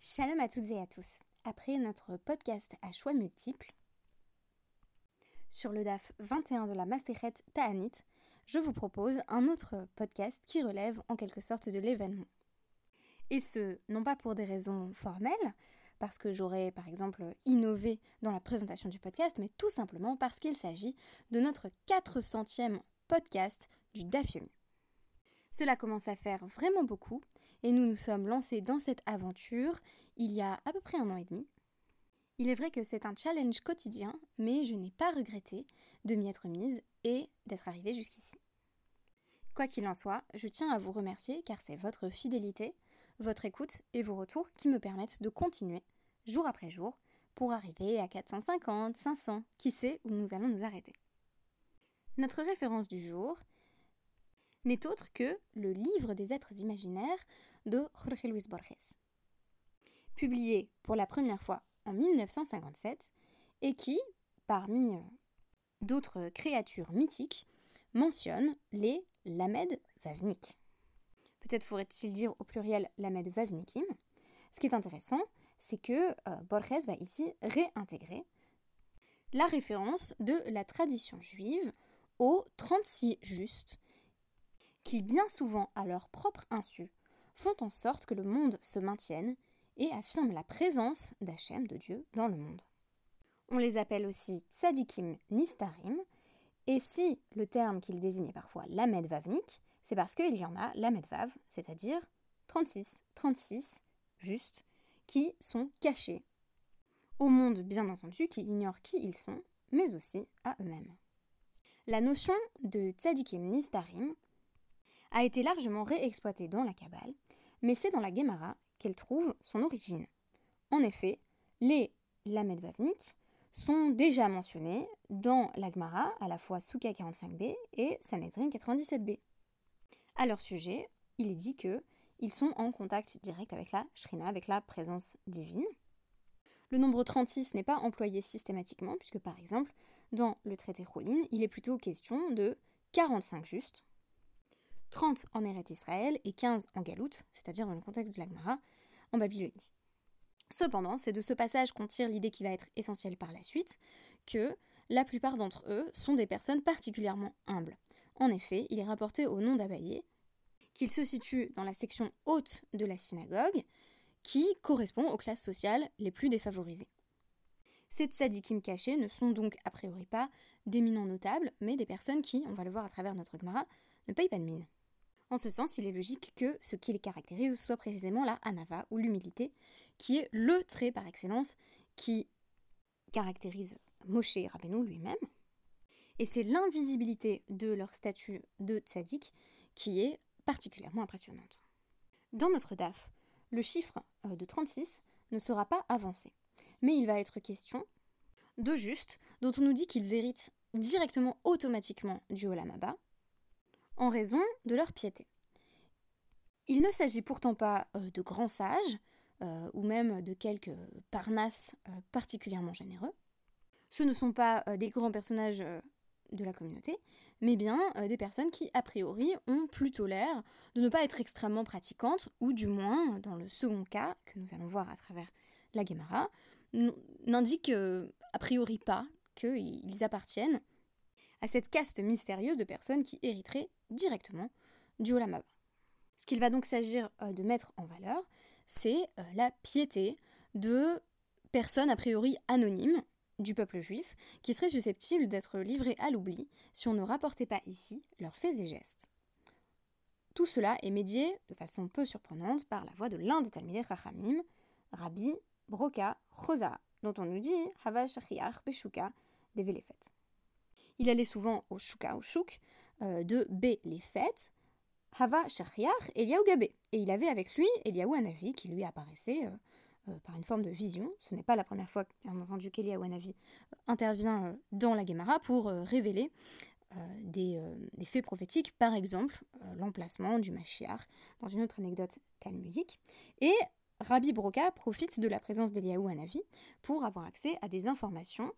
Shalom à toutes et à tous. Après notre podcast à choix multiples, sur le DAF 21 de la Masterhet Ta'anit, je vous propose un autre podcast qui relève en quelque sorte de l'événement. Et ce, non pas pour des raisons formelles, parce que j'aurais par exemple innové dans la présentation du podcast, mais tout simplement parce qu'il s'agit de notre 400e podcast du DAF Yomi. Cela commence à faire vraiment beaucoup et nous nous sommes lancés dans cette aventure il y a à peu près un an et demi. Il est vrai que c'est un challenge quotidien, mais je n'ai pas regretté de m'y être mise et d'être arrivée jusqu'ici. Quoi qu'il en soit, je tiens à vous remercier car c'est votre fidélité, votre écoute et vos retours qui me permettent de continuer jour après jour pour arriver à 450, 500, qui sait où nous allons nous arrêter. Notre référence du jour n'est autre que le livre des êtres imaginaires de Jorge Luis Borges, publié pour la première fois en 1957 et qui, parmi euh, d'autres créatures mythiques, mentionne les Lamed Vavnik. Peut-être faudrait-il dire au pluriel Lamed Vavnikim. Ce qui est intéressant, c'est que euh, Borges va ici réintégrer la référence de la tradition juive aux 36 justes qui bien souvent à leur propre insu font en sorte que le monde se maintienne et affirment la présence d'Hachem, de Dieu, dans le monde. On les appelle aussi tzadikim nistarim, et si le terme qu'il désignait parfois lamed vavnik, c'est parce qu'il y en a lamed vav, c'est-à-dire 36, 36 justes, qui sont cachés au monde bien entendu qui ignore qui ils sont, mais aussi à eux-mêmes. La notion de tzadikim nistarim a été largement réexploitée dans la Kabbale, mais c'est dans la Gemara qu'elle trouve son origine. En effet, les Lamed Vavnik sont déjà mentionnés dans la Gemara, à la fois Souka 45b et Sanhedrin 97b. À leur sujet, il est dit que ils sont en contact direct avec la Shrina, avec la présence divine. Le nombre 36 n'est pas employé systématiquement, puisque par exemple, dans le traité Rollin, il est plutôt question de 45 justes, 30 en Eretz Israël et 15 en Galoute, c'est-à-dire dans le contexte de l'Agmara, en Babylonie. Cependant, c'est de ce passage qu'on tire l'idée qui va être essentielle par la suite, que la plupart d'entre eux sont des personnes particulièrement humbles. En effet, il est rapporté au nom d'Abaye qu'il se situe dans la section haute de la synagogue, qui correspond aux classes sociales les plus défavorisées. Ces tzadikim cachés ne sont donc a priori pas d'éminents notables, mais des personnes qui, on va le voir à travers notre Gemara, ne payent pas de mine. En ce sens, il est logique que ce qui les caractérise soit précisément la anava ou l'humilité, qui est le trait par excellence qui caractérise Moshe Rabbeinu lui-même. Et c'est l'invisibilité de leur statut de tzaddik qui est particulièrement impressionnante. Dans notre DAF, le chiffre euh, de 36 ne sera pas avancé, mais il va être question de justes dont on nous dit qu'ils héritent directement automatiquement du Olam en raison de leur piété. Il ne s'agit pourtant pas euh, de grands sages, euh, ou même de quelques parnasses euh, particulièrement généreux. Ce ne sont pas des grands personnages de la communauté, mais bien des personnes qui, a priori, ont plutôt l'air de ne pas être extrêmement pratiquantes, ou du moins, dans le second cas, que nous allons voir à travers la Gemara, n'indiquent a priori pas qu'ils appartiennent à cette caste mystérieuse de personnes qui hériteraient directement du Olamaba. Ce qu'il va donc s'agir euh, de mettre en valeur, c'est euh, la piété de personnes a priori anonymes du peuple juif qui seraient susceptibles d'être livrées à l'oubli si on ne rapportait pas ici leurs faits et gestes. Tout cela est médié de façon peu surprenante par la voix de l'un des Talmidei Rachamim, Rabbi Broka Chosa, dont on nous dit Hava Shachiach Beshuka Develefet. Il allait souvent au Shuka, au Shuk, de B, les fêtes, Hava Shachiach Eliaou Gabé. Et il avait avec lui Eliaou Hanavi qui lui apparaissait euh, euh, par une forme de vision. Ce n'est pas la première fois, bien entendu, qu'Eliaou Hanavi intervient dans la Gemara pour révéler des, des, faits prophétiques, par exemple l'emplacement du Mashiach, dans une autre anecdote talmudique. Et Rabbi Broca profite de la présence d'Eliaou Hanavi pour avoir accès à des informations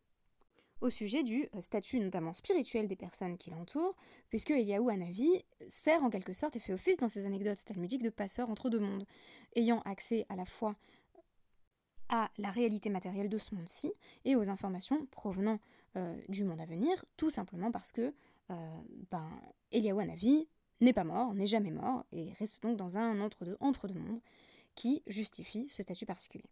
au sujet du euh, statut notamment spirituel des personnes qui l'entourent, puisque Eliaou Hanavi sert en quelque sorte et fait office dans ses anecdotes talmudiques de passeur entre deux mondes, ayant accès à la fois à la réalité matérielle de ce monde-ci et aux informations provenant du monde à venir, tout simplement parce que ben, Eliaou Hanavi n'est pas mort, n'est jamais mort, et reste donc dans un entre-deux entre-deux mondes qui justifie ce statut particulier.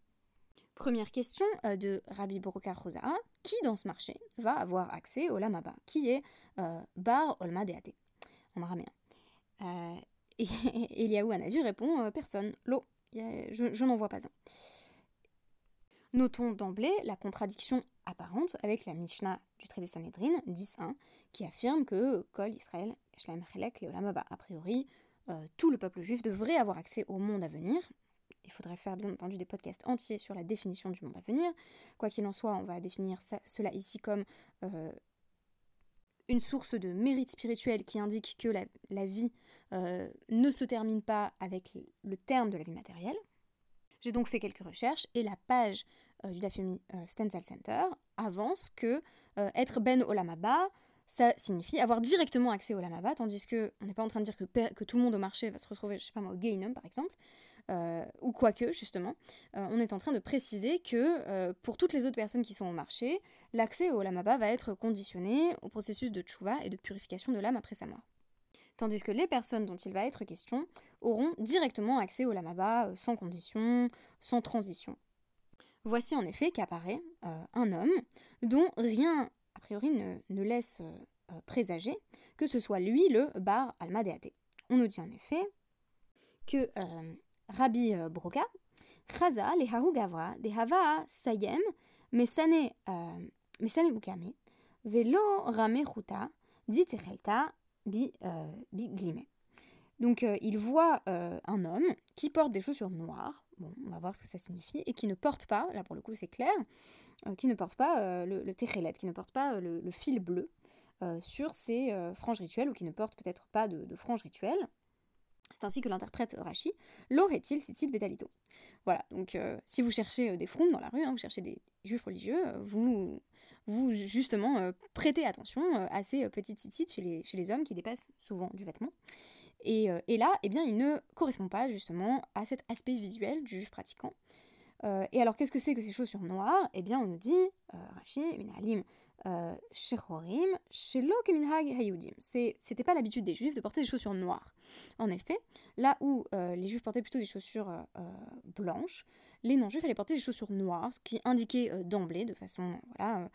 Première question euh, de Rabbi Borokar Rosara, qui dans ce marché va avoir accès au Lamaba, qui est euh, Bar Olma Deate, en araméen. Euh, et Eliaou Hanavi répond personne, l'eau, je, je n'en vois pas un. Notons d'emblée la contradiction apparente avec la Mishnah du traité Sanhedrin 10.1 qui affirme que Kol Israël Shlaim Chelek Leolamaba. A priori, tout le peuple juif devrait avoir accès au monde à venir, il faudrait faire bien entendu des podcasts entiers sur la définition du monde à venir. Quoi qu'il en soit, on va définir cela ici comme euh, une source de mérite spirituel qui indique que la, vie euh, ne se termine pas avec le terme de la vie matérielle. J'ai donc fait quelques recherches et la page euh, du Dafyomi Stencil Center avance que être Ben Olamaba, ça signifie avoir directement accès au Lamaba, tandis que on n'est pas en train de dire que, que, tout le monde au marché va se retrouver, je sais pas moi, au Gainum par exemple, ou quoique justement, euh, on est en train de préciser que euh, pour toutes les autres personnes qui sont au marché, l'accès au lamaba va être conditionné au processus de tchouva et de purification de l'âme après sa mort. Tandis que les personnes dont il va être question auront directement accès au lamaba sans condition, sans transition. Voici en effet qu'apparaît un homme dont rien a priori ne, laisse présager que ce soit lui le bar almadeate. On nous dit en effet que Rabbi euh, Broca, Chaza lehahu gavra. Dehava sayem. Mesane euh, mesane ukame. Velo rame chuta euh, bi glime. Donc il voit un homme qui porte des chaussures noires, bon, on va voir ce que ça signifie, et qui ne porte pas, là pour le coup c'est clair, qui ne porte pas le, le qui ne porte pas le, fil bleu sur ses franges rituelles, ou qui ne porte peut-être pas de franges rituelles. C'est ainsi que l'interprète Rashi, l'aurait-il cite Betalito. Voilà, donc euh, si vous cherchez euh, des fronts dans la rue, hein, vous cherchez des juifs religieux, euh, vous, vous justement prêtez attention à ces petites titites chez les, chez les hommes qui dépassent souvent du vêtement. Et, et, là, eh bien, il ne correspond pas justement à cet aspect visuel du juif pratiquant. et alors, qu'est-ce que c'est que ces chaussures noires? Eh bien, on nous dit, Rashi, une alim Shechorim, Hayudim. C'était pas l'habitude des juifs de porter des chaussures noires. En effet, là où euh, les juifs portaient plutôt des chaussures euh, euh, blanches, les non-juifs allaient porter des chaussures noires, ce qui indiquait d'emblée, de façon voilà,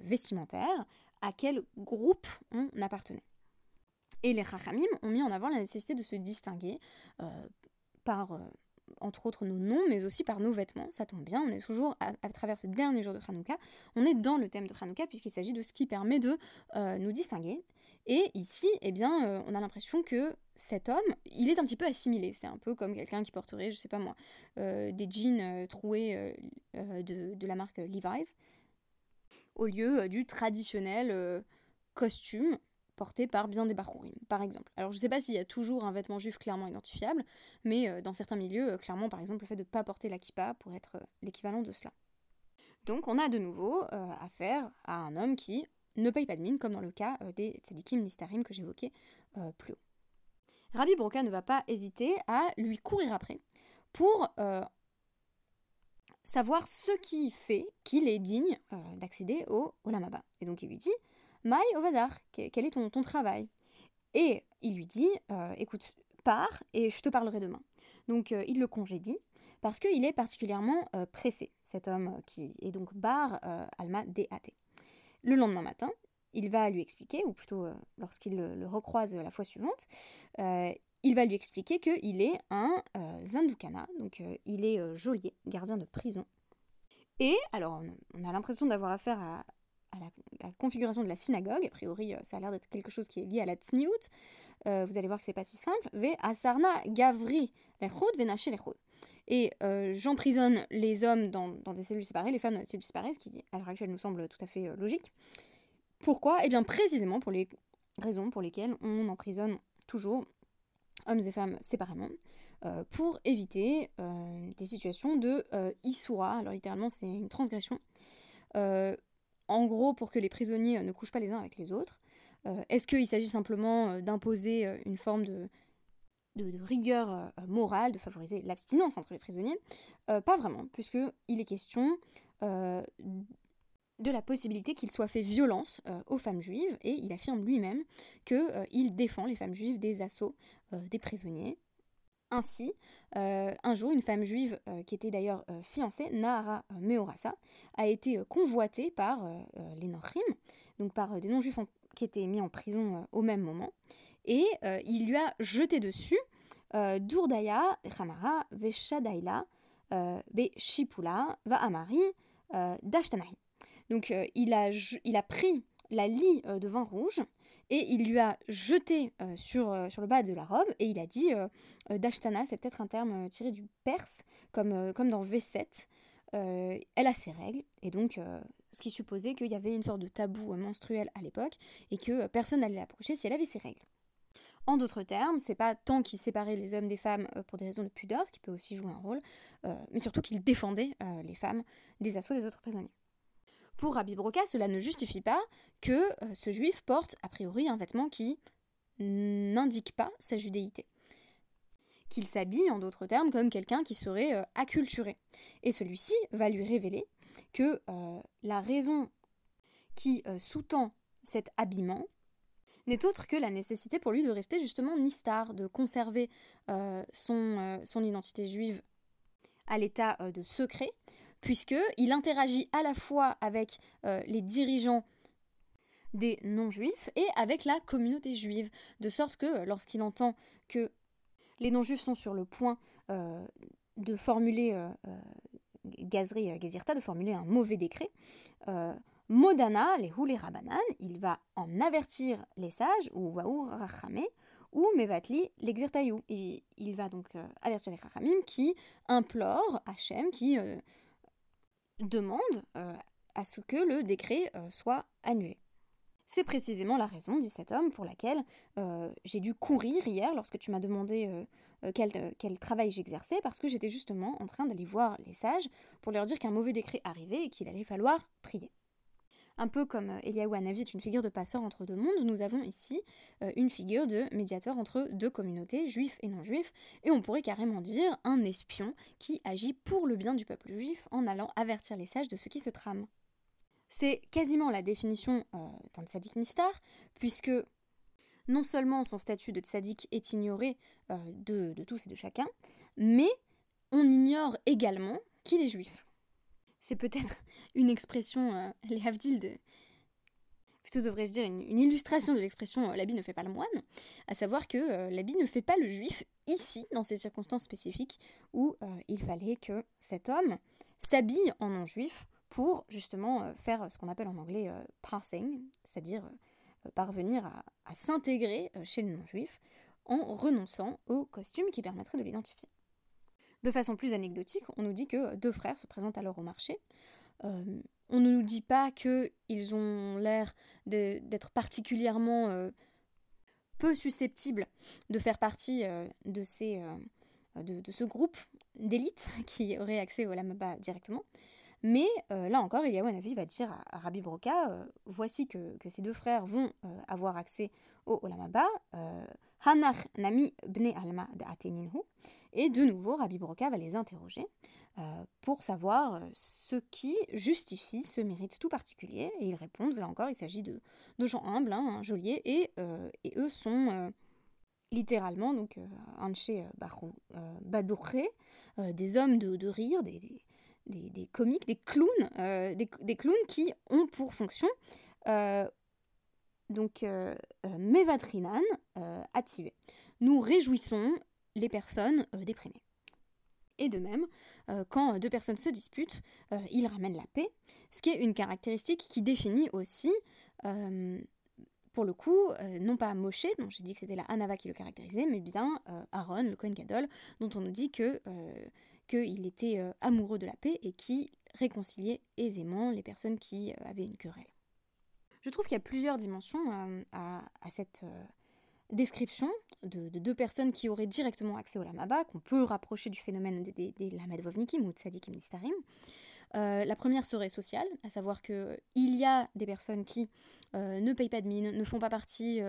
vestimentaire, à quel groupe on appartenait. Et les Chachamim ont mis en avant la nécessité de se distinguer par entre autres nos noms, mais aussi par nos vêtements. Ça tombe bien, on est toujours, à, travers ce dernier jour de Hanouka, on est dans le thème de Hanouka, puisqu'il s'agit de ce qui permet de euh, nous distinguer. Et ici, eh bien, euh, on a l'impression que cet homme, il est un petit peu assimilé. C'est un peu comme quelqu'un qui porterait, je sais pas moi, euh, des jeans troués de, de, la marque Levi's, au lieu du traditionnel costume par bien des Bachurim, par exemple. Alors je sais pas s'il y a toujours un vêtement juif clairement identifiable, mais euh, dans certains milieux, euh, clairement par exemple le fait de ne pas porter la kippa pourrait être euh, l'équivalent de cela. Donc on a de nouveau affaire à un homme qui ne paye pas de mine, comme dans le cas des tzadikim nistarim que j'évoquais plus haut. Rabbi Broca ne va pas hésiter à lui courir après pour savoir ce qui fait qu'il est digne d'accéder au Olamaba. Et donc il lui dit Maï Ovadar, quel est ton, ton travail? Et il lui dit, euh, écoute, pars et je te parlerai demain. Donc euh, il le congédie parce qu'il est particulièrement euh, pressé, cet homme qui est donc Bar Alma DAT. Le lendemain matin, il va lui expliquer, ou plutôt lorsqu'il le, recroise la fois suivante, il va lui expliquer qu'il est un Zandukana, donc il est geôlier, gardien de prison. Et alors, on a l'impression d'avoir affaire à, à la, configuration de la synagogue. A priori, euh, ça a l'air d'être quelque chose qui est lié à la tsniout. Euh, vous allez voir que c'est pas si simple. Ve asarna gavri lechod lechod. Et euh, j'emprisonne les hommes dans, dans, des cellules séparées, les femmes dans des cellules séparées, ce qui à l'heure actuelle nous semble tout à fait logique. Pourquoi? Eh bien précisément pour les raisons pour lesquelles on emprisonne toujours hommes et femmes séparément, pour éviter des situations de isura. Alors littéralement c'est une transgression en gros pour que les prisonniers euh, ne couchent pas les uns avec les autres euh, Est-ce qu'il s'agit simplement euh, d'imposer une forme de de, rigueur morale, de favoriser l'abstinence entre les prisonniers? pas vraiment, puisqu'il est question de la possibilité qu'il soit fait violence aux femmes juives, et il affirme lui-même qu'il défend les femmes juives des assauts des prisonniers. Ainsi, un jour, une femme juive qui était d'ailleurs fiancée, Nahara Meorasa, a été convoitée par les Nochrim, donc par des non-juifs qui étaient mis en prison au même moment, et il lui a jeté dessus Dourdaya, Chamara, Veshadaila, Be Shipula, Va Amari, Dashtanahi. Donc il, a, il a pris la lie de vin rouge et il lui a jeté sur, sur le bas de la robe et il a dit Dashtana, c'est peut-être un terme tiré du perse, comme, dans V7. elle a ses règles et donc ce qui supposait qu'il y avait une sorte de tabou menstruel à l'époque et que personne n'allait l'approcher si elle avait ses règles. En d'autres termes, c'est pas tant qu'il séparait les hommes des femmes euh, pour des raisons de pudeur, ce qui peut aussi jouer un rôle, euh, mais surtout qu'il défendait euh, les femmes des assauts des autres prisonniers. Pour Rabbi Broca, cela ne justifie pas que ce juif porte a priori un vêtement qui n'indique pas sa judéité. Qu'il s'habille, en d'autres termes, comme quelqu'un qui serait acculturé. Et celui-ci va lui révéler que la raison qui sous-tend cet habillement n'est autre que la nécessité pour lui de rester justement nistar, de conserver euh, son, euh, identité juive à l'état euh, de secret, puisqu'il interagit à la fois avec les dirigeants des non-juifs et avec la communauté juive, de sorte que lorsqu'il entend que les non-juifs sont sur le point de formuler Gazri Gezirta, de formuler un mauvais décret, Modana, les les rabanan, il va en avertir les sages, ou waour rachame, ou mevatli l'exertayou. Il, il va donc euh, avertir les rachamim qui implorent Hachem, qui euh, demande euh, à ce que le décret soit annulé. C'est précisément la raison, dit cet homme, pour laquelle j'ai dû courir hier lorsque tu m'as demandé quel, travail j'exerçais, parce que j'étais justement en train d'aller voir les sages pour leur dire qu'un mauvais décret arrivait et qu'il allait falloir prier. Un peu comme euh, Eliaou Hanavi est une figure de passeur entre deux mondes, nous avons ici euh, une figure de médiateur entre deux communautés, juifs et non-juifs, et on pourrait carrément dire un espion qui agit pour le bien du peuple juif en allant avertir les sages de ce qui se trame. C'est quasiment la définition euh, d'un tzaddik nistar, puisque non seulement son statut de tzaddik est ignoré de, de tous et de chacun, mais on ignore également qu'il est juif c'est peut-être une expression, euh, les plutôt devrais-je dire une, illustration de l'expression euh, l'habit ne fait pas le moine, à savoir que euh, l'habit ne fait pas le juif ici, dans ces circonstances spécifiques, où il fallait que cet homme s'habille en non-juif pour justement faire ce qu'on appelle en anglais passing, c'est-à-dire parvenir à, à s'intégrer chez le non-juif en renonçant au costume qui permettrait de l'identifier. De façon plus anecdotique, on nous dit que deux frères se présentent alors au marché. Euh, on ne nous dit pas qu'ils ont l'air d'être particulièrement euh, peu susceptibles de faire partie euh, de, ce groupe d'élite qui aurait accès au Lamaba directement. Mais là encore, Eliyahu va dire à, Rabbi Broca, voici que, ces deux frères vont avoir accès au Olamaba, Hanach Nami Bne Alma Et de nouveau, Rabbi Broca va les interroger euh, pour savoir euh, ce qui justifie ce mérite tout particulier. Et ils répondent, là encore, il s'agit de, de, gens humbles, hein, un geôlier, et, euh, et, eux sont littéralement, donc, Anche Badouré, des hommes de, de rire, des, des, des, comiques, des clowns, des, des, clowns qui ont pour fonction donc euh, euh, Mevatrinan euh, activé. Nous réjouissons les personnes déprimées. Et de même, quand deux personnes se disputent, ils ramènent la paix, ce qui est une caractéristique qui définit aussi, pour le coup, non pas Moshe, dont j'ai dit que c'était la Hanava qui le caractérisait, mais bien Aaron, le Kohen Gadol, dont on nous dit que qu'il était amoureux de la paix et qui réconciliait aisément les personnes qui avaient une querelle. Je trouve qu'il y a plusieurs dimensions euh, à, cette euh, description de, deux personnes qui auraient directement accès au Lamaba, qu'on peut rapprocher du phénomène des, des, Lamed Vovnikim ou Tzadikim Nistarim. la première serait sociale, à savoir qu'il y a des personnes qui ne payent pas de mine, ne font pas partie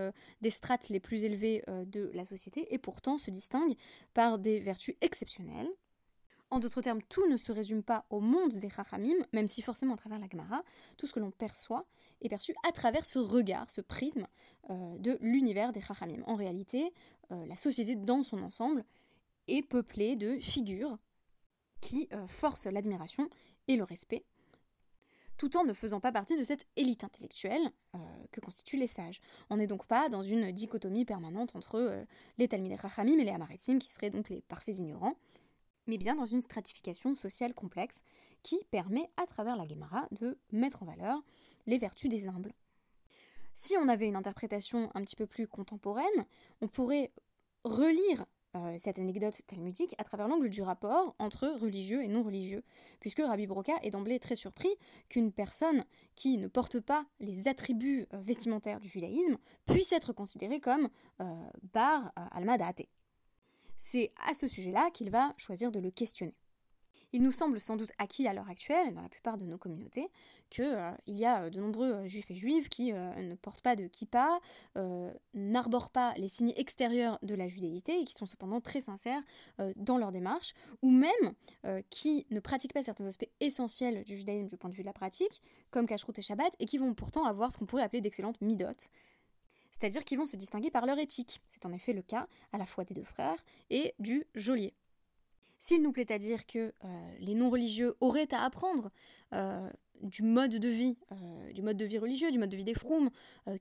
des strates les plus élevées de la société, et pourtant se distinguent par des vertus exceptionnelles. En d'autres termes, tout ne se résume pas au monde des Chachamim, même si forcément à travers la Gemara, tout ce que l'on perçoit est perçu à travers ce regard, ce prisme euh, de l'univers des Chachamim. En réalité, euh, la société dans son ensemble est peuplée de figures qui euh, forcent l'admiration et le respect, tout en ne faisant pas partie de cette élite intellectuelle que constituent les sages. On n'est donc pas dans une dichotomie permanente entre les Talmidei Chachamim et les Amaritim, qui seraient donc les parfaits ignorants, mais bien dans une stratification sociale complexe qui permet, à travers la Gemara, de mettre en valeur les vertus des humbles. Si on avait une interprétation un petit peu plus contemporaine, on pourrait relire euh, cette anecdote talmudique à travers l'angle du rapport entre religieux et non religieux, puisque Rabbi Broca est d'emblée très surpris qu'une personne qui ne porte pas les attributs euh, vestimentaires du judaïsme puisse être considérée comme euh, bar alma c'est à ce sujet-là qu'il va choisir de le questionner. Il nous semble sans doute acquis à l'heure actuelle, dans la plupart de nos communautés, qu'il euh, y a de nombreux euh, juifs et juives qui euh, ne portent pas de kippa, n'arborent pas les signes extérieurs de la judéité et qui sont cependant très sincères dans leur démarche, ou même qui ne pratiquent pas certains aspects essentiels du judaïsme du point de vue de la pratique, comme Kashrut et Shabbat, et qui vont pourtant avoir ce qu'on pourrait appeler d'excellentes midot, c'est-à-dire qu'ils vont se distinguer par leur éthique. C'est en effet le cas à la fois des deux frères et du geôlier. S'il nous plaît à dire que euh, les non-religieux auraient à apprendre euh, du mode de vie, euh, du mode de vie religieux, du mode de vie des froums,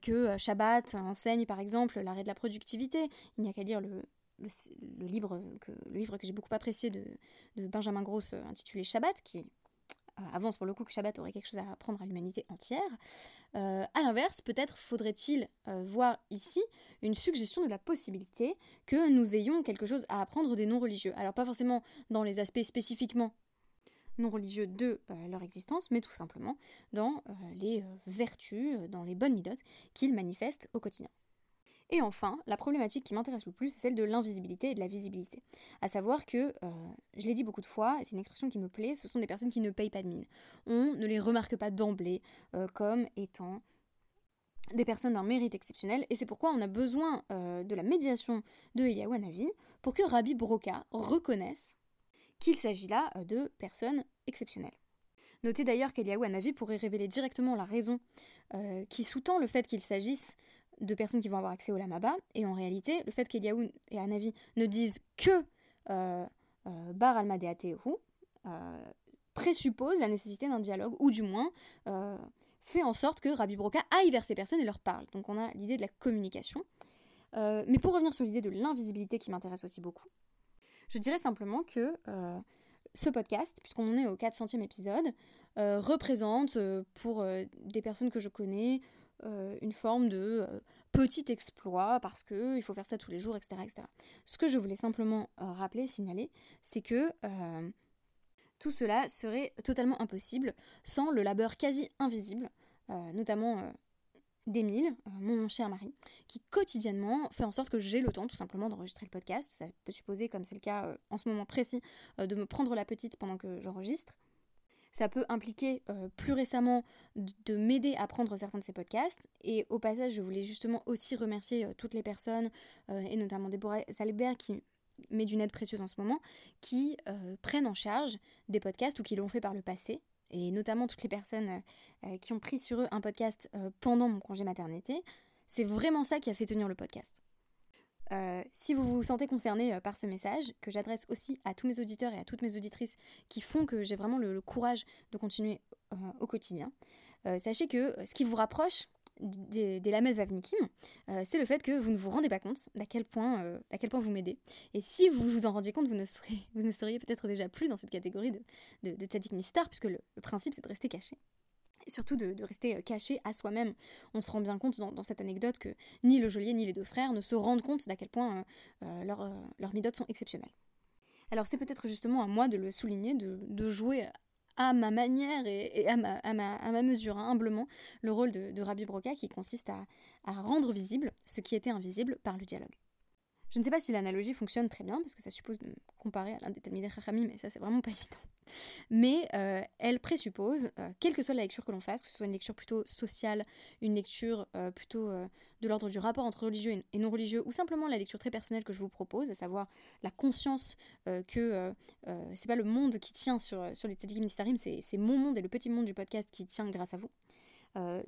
que Shabbat enseigne par exemple l'arrêt de la productivité, il n'y a qu'à lire le, livre que, j'ai beaucoup apprécié de, de Benjamin Gross intitulé Shabbat, qui avance pour le coup que Shabbat aurait quelque chose à apprendre à l'humanité entière. Euh, a l'inverse, peut-être faudrait-il euh, voir ici une suggestion de la possibilité que nous ayons quelque chose à apprendre des non-religieux. Alors pas forcément dans les aspects spécifiquement non-religieux de euh, leur existence, mais tout simplement dans les vertus, dans les bonnes midotes qu'ils manifestent au quotidien. Et enfin, la problématique qui m'intéresse le plus, c'est celle de l'invisibilité et de la visibilité. À savoir que, euh, je l'ai dit beaucoup de fois, c'est une expression qui me plaît, ce sont des personnes qui ne payent pas de mine. On ne les remarque pas d'emblée euh, comme étant des personnes d'un mérite exceptionnel, et c'est pourquoi on a besoin euh, de la médiation de Eliyahu Hanavi pour que Rabbi Broca reconnaisse qu'il s'agit là de personnes exceptionnelles. Notez d'ailleurs Hanavi pourrait révéler directement la raison qui sous-tend le fait qu'il s'agisse de personnes qui vont avoir accès au Lamaba. Et en réalité, le fait qu'Eliaou et Anavi ne disent que euh, euh, Bar Almadeatehu euh, présuppose la nécessité d'un dialogue, ou du moins euh, fait en sorte que Rabbi Broca aille vers ces personnes et leur parle. Donc on a l'idée de la communication. mais pour revenir sur l'idée de l'invisibilité qui m'intéresse aussi beaucoup, je dirais simplement que ce podcast, puisqu'on en est au 400e épisode, représente pour des personnes que je connais, euh, une forme de euh, petit exploit parce qu'il faut faire ça tous les jours, etc.. Ce que je voulais simplement euh, rappeler, signaler, c'est que tout cela serait totalement impossible sans le labeur quasi invisible, notamment d'Émile, mon cher mari, qui quotidiennement fait en sorte que j'ai le temps tout simplement d'enregistrer le podcast. Ça peut supposer, comme c'est le cas en ce moment précis, de me prendre la petite pendant que j'enregistre. Ça peut impliquer euh, plus récemment de m'aider à prendre certains de ces podcasts. Et au passage, je voulais justement aussi remercier euh, toutes les personnes, euh, et notamment Déborah Salbert qui met d'une aide précieuse en ce moment, qui prennent en charge des podcasts ou qui l'ont fait par le passé. Et notamment toutes les personnes qui ont pris sur eux un podcast pendant mon congé maternité. C'est vraiment ça qui a fait tenir le podcast. Euh, si vous vous sentez concerné euh, par ce message, que j'adresse aussi à tous mes auditeurs et à toutes mes auditrices qui font que j'ai vraiment le, courage de continuer euh, au quotidien, sachez que ce qui vous rapproche des, des Vavnikim, c'est le fait que vous ne vous rendez pas compte d'à quel point, quel point vous m'aidez. Et si vous vous en rendiez compte, vous ne, seriez peut-être déjà plus dans cette catégorie de, de, de Tzadik Nistar, puisque le principe c'est de rester caché surtout de, rester euh, caché à soi-même. On se rend bien compte dans, cette anecdote que ni le geôlier ni les deux frères ne se rendent compte d'à quel point euh, euh, leurs leur midotes sont exceptionnelles. Alors c'est peut-être justement à moi de le souligner, de, jouer à ma manière et, à, ma, à, ma, mesure, hein, humblement, le rôle de, Rabbi Broca qui consiste à, rendre visible ce qui était invisible par le dialogue. Je ne sais pas si l'analogie fonctionne très bien, parce que ça suppose de me comparer à l'un des Talmidei Chachamim, mais ça c'est vraiment pas évident. Mais euh, elle présuppose, euh, quelle que soit la lecture que l'on fasse, que ce soit une lecture plutôt sociale, une lecture euh, plutôt de l'ordre du rapport entre religieux et non religieux, ou simplement la lecture très personnelle que je vous propose, à savoir la conscience que c'est pas le monde qui tient sur, sur les Tzadikim Nistarim, c'est mon monde et le petit monde du podcast qui tient grâce à vous.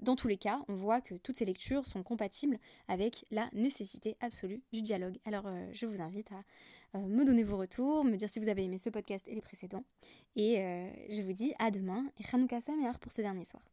dans tous les cas, on voit que toutes ces lectures sont compatibles avec la nécessité absolue du dialogue. Alors je vous invite à euh, me donner vos retours, me dire si vous avez aimé ce podcast et les précédents. Et euh, je vous dis à demain et Hanouka Sameach pour ce dernier soir.